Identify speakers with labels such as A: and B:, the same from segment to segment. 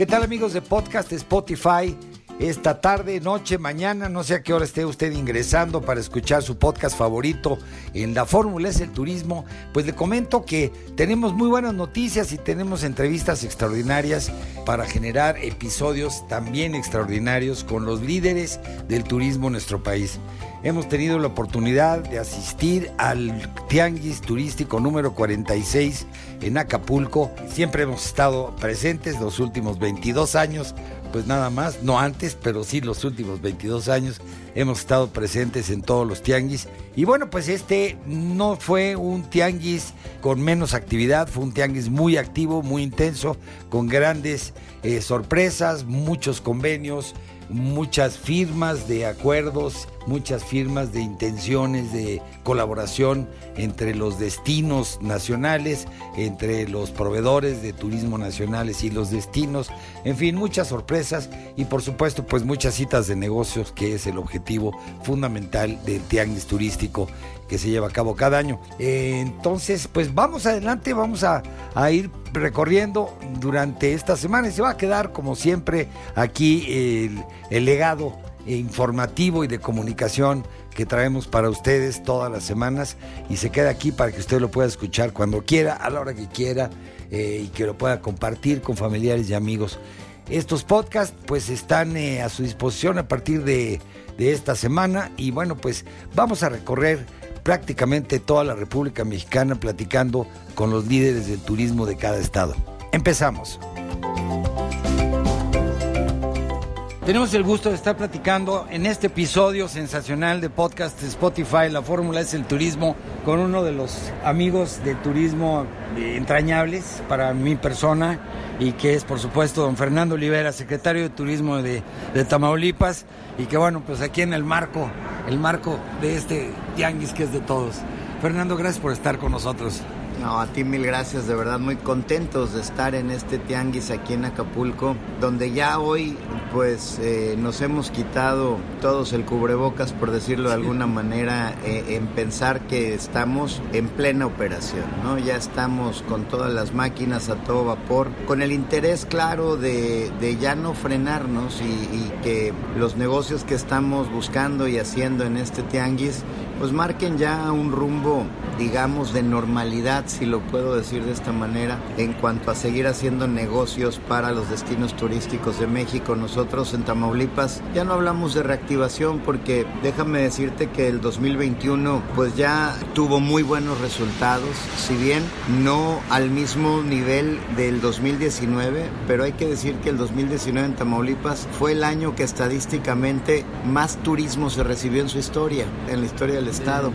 A: ¿Qué tal amigos de podcast Spotify? Esta tarde, noche, mañana, no sé a qué hora esté usted ingresando para escuchar su podcast favorito en la fórmula es el turismo, pues le comento que tenemos muy buenas noticias y tenemos entrevistas extraordinarias para generar episodios también extraordinarios con los líderes del turismo en nuestro país. Hemos tenido la oportunidad de asistir al Tianguis Turístico número 46 en Acapulco. Siempre hemos estado presentes los últimos 22 años pues nada más, no antes, pero sí los últimos 22 años hemos estado presentes en todos los tianguis. Y bueno, pues este no fue un tianguis con menos actividad, fue un tianguis muy activo, muy intenso, con grandes eh, sorpresas, muchos convenios, muchas firmas de acuerdos, muchas firmas de intenciones de colaboración entre los destinos nacionales, entre los proveedores de turismo nacionales y los destinos, en fin, muchas sorpresas y por supuesto pues muchas citas de negocios que es el objetivo fundamental del tianguis turístico que se lleva a cabo cada año. entonces, pues vamos adelante, vamos a, ir recorriendo durante esta semana y se va a quedar como siempre aquí el, el legado informativo y de comunicación que traemos para ustedes todas las semanas y se queda aquí para que usted lo pueda escuchar cuando quiera, a la hora que quiera eh, y que lo pueda compartir con familiares y amigos. Estos podcasts pues están eh, a su disposición a partir de, de esta semana y bueno pues vamos a recorrer prácticamente toda la República Mexicana platicando con los líderes del turismo de cada estado. Empezamos. Tenemos el gusto de estar platicando en este episodio sensacional de podcast Spotify, La Fórmula es el Turismo, con uno de los amigos de turismo entrañables para mi persona y que es por supuesto don Fernando Olivera, secretario de Turismo de, de Tamaulipas y que bueno, pues aquí en el marco el marco de este tianguis que es de todos. Fernando, gracias por estar con nosotros.
B: No, a ti mil gracias, de verdad muy contentos de estar en este tianguis aquí en Acapulco, donde ya hoy pues eh, nos hemos quitado todos el cubrebocas, por decirlo de alguna manera, eh, en pensar que estamos en plena operación, ¿no? Ya estamos con todas las máquinas a todo vapor, con el interés claro de, ya no frenarnos y, y que los negocios que estamos buscando y haciendo en este tianguis pues marquen ya un rumbo, digamos, de normalidad, si lo puedo decir de esta manera, en cuanto a seguir haciendo negocios para los destinos turísticos de México. Nosotros en Tamaulipas ya no hablamos de reactivación porque déjame decirte que el 2021 pues ya tuvo muy buenos resultados, si bien no al mismo nivel del 2019, pero hay que decir que el 2019 en Tamaulipas fue el año que estadísticamente más turismo se recibió en su historia, en la historia del estado.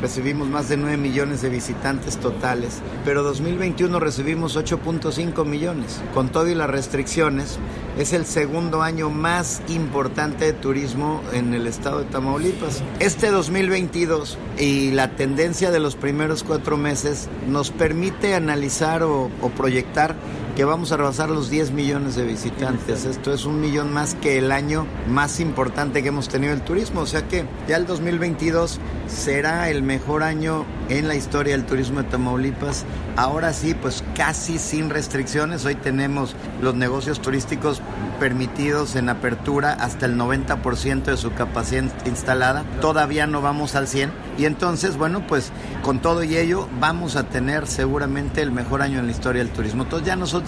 B: Recibimos más de 9 millones de visitantes totales, pero 2021 recibimos 8.5 millones. Con todo y las restricciones, es el segundo año más importante de turismo en el estado de Tamaulipas. Este 2022 y la tendencia de los primeros cuatro meses nos permite analizar o, o proyectar que vamos a rebasar los 10 millones de visitantes. Esto es un millón más que el año más importante que hemos tenido el turismo. O sea que ya el 2022 será el mejor año en la historia del turismo de Tamaulipas. Ahora sí, pues casi sin restricciones. Hoy tenemos los negocios turísticos permitidos en apertura hasta el 90% de su capacidad instalada. Todavía no vamos al 100. Y entonces, bueno, pues con todo y ello vamos a tener seguramente el mejor año en la historia del turismo. Entonces ya nosotros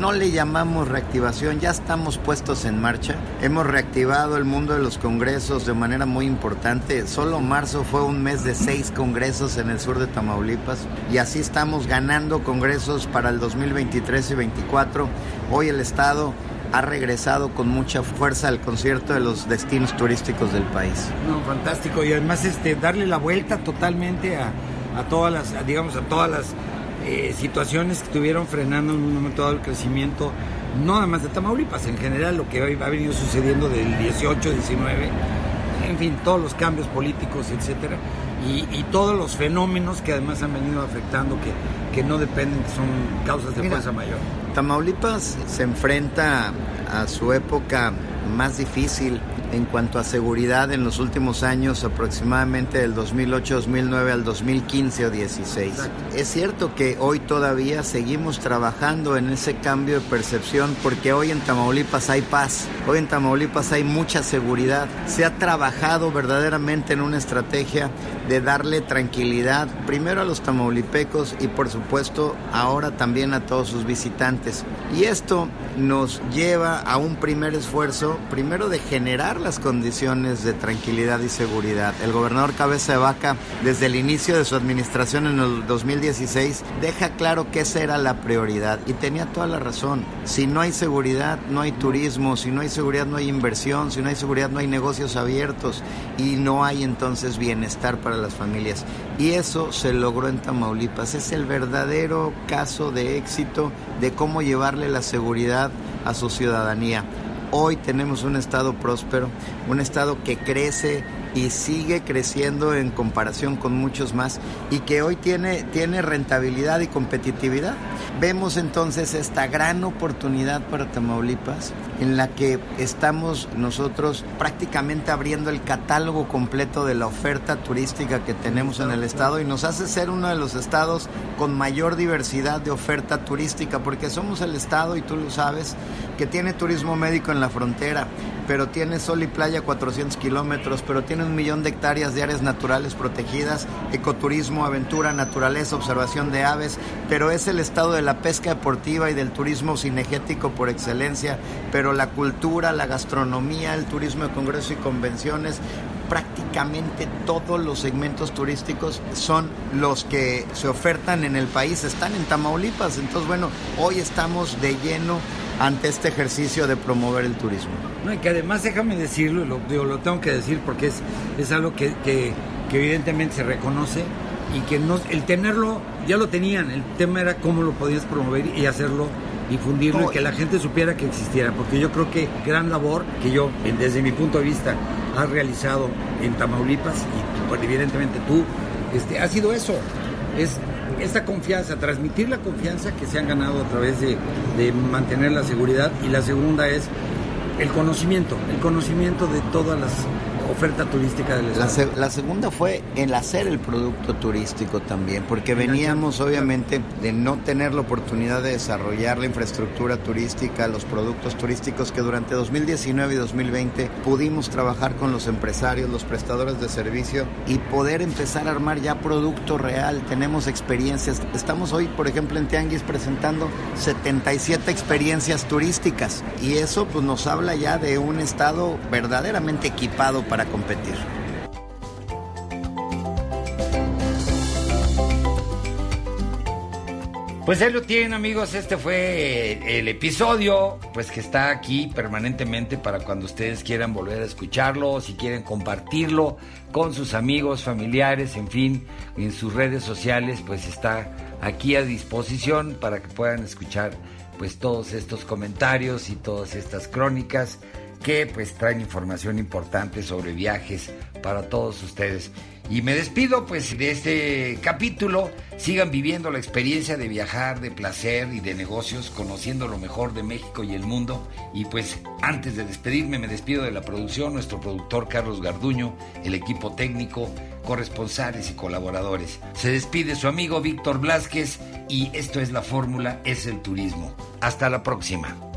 B: no le llamamos reactivación, ya estamos puestos en marcha. Hemos reactivado el mundo de los congresos de manera muy importante. Solo marzo fue un mes de seis congresos en el sur de Tamaulipas y así estamos ganando congresos para el 2023 y 2024. Hoy el Estado ha regresado con mucha fuerza al concierto de los destinos turísticos del país.
A: No, fantástico. Y además este, darle la vuelta totalmente a, todas las, digamos, a todas las eh, situaciones que estuvieron frenando en un momento dado el crecimiento, no nada más de Tamaulipas, en general lo que ha venido sucediendo del 18, 19, en fin, todos los cambios políticos, etcétera, y, todos los fenómenos que además han venido afectando, que, que no dependen, que son causas de fuerza mayor.
B: Tamaulipas se enfrenta a su época más difícil en cuanto a seguridad en los últimos años, aproximadamente del 2008-2009 al 2015 o 16. Es cierto que hoy todavía seguimos trabajando en ese cambio de percepción porque hoy en Tamaulipas hay paz, hoy en Tamaulipas hay mucha seguridad. Se ha trabajado verdaderamente en una estrategia de darle tranquilidad primero a los tamaulipecos y por supuesto ahora también a todos sus visitantes. Y esto nos lleva a un primer esfuerzo, primero de generar las condiciones de tranquilidad y seguridad. El gobernador Cabeza de Vaca, desde el inicio de su administración en el 2016, deja claro que esa era la prioridad y tenía toda la razón. Si no hay seguridad, no hay turismo, si no hay seguridad, no hay inversión, si no hay seguridad, no hay negocios abiertos y no hay entonces bienestar para las familias. Y eso se logró en Tamaulipas. Es el verdadero caso de éxito de cómo llevarle la seguridad a su ciudadanía. Hoy tenemos un Estado próspero, un Estado que crece y sigue creciendo en comparación con muchos más y que hoy tiene, tiene rentabilidad y competitividad. Vemos entonces esta gran oportunidad para Tamaulipas en la que estamos nosotros prácticamente abriendo el catálogo completo de la oferta turística que tenemos en el estado y nos hace ser uno de los estados con mayor diversidad de oferta turística porque somos el estado, y tú lo sabes, que tiene turismo médico en la frontera, pero tiene sol y playa 400 kilómetros, pero tiene un millón de hectáreas de áreas naturales protegidas, ecoturismo, aventura, naturaleza, observación de aves, pero es el estado de la pesca deportiva y del turismo cinegético por excelencia, pero la cultura, la gastronomía, el turismo de congresos y convenciones, prácticamente todos los segmentos turísticos son los que se ofertan en el país, están en Tamaulipas. Entonces, bueno, hoy estamos de lleno ante este ejercicio de promover el turismo.
A: No, y que además déjame decirlo, lo, lo tengo que decir porque es, es algo que, que, evidentemente se reconoce y que no, el tenerlo ya lo tenían, el tema era cómo lo podías promover y hacerlo difundirlo y que la gente supiera que existiera, porque yo creo que gran labor que yo, desde mi punto de vista, has realizado en Tamaulipas y evidentemente tú, este, ha sido eso, es esta confianza, transmitir la confianza que se han ganado a través de, de mantener la seguridad. Y la segunda es el conocimiento, el conocimiento de todas las oferta turística del
B: Estado. La, segunda fue el hacer el producto turístico también, porque veníamos obviamente de no tener la oportunidad de desarrollar la infraestructura turística, los productos turísticos que durante 2019 y 2020 pudimos trabajar con los empresarios, los prestadores de servicio y poder empezar a armar ya producto real. Tenemos experiencias. Estamos hoy, por ejemplo, en Tianguis presentando 77 experiencias turísticas y eso pues nos habla ya de un estado verdaderamente equipado para competir.
A: Pues ahí lo tienen amigos, este fue el episodio, pues que está aquí permanentemente para cuando ustedes quieran volver a escucharlo, si quieren compartirlo con sus amigos, familiares, en fin, en sus redes sociales, pues está aquí a disposición para que puedan escuchar pues todos estos comentarios y todas estas crónicas que pues traen información importante sobre viajes para todos ustedes. Y me despido pues de este capítulo. Sigan viviendo la experiencia de viajar, de placer y de negocios, conociendo lo mejor de México y el mundo. Y pues antes de despedirme me despido de la producción, nuestro productor Carlos Garduño, el equipo técnico, corresponsales y colaboradores. Se despide su amigo Víctor Blázquez y esto es la fórmula, es el turismo. Hasta la próxima.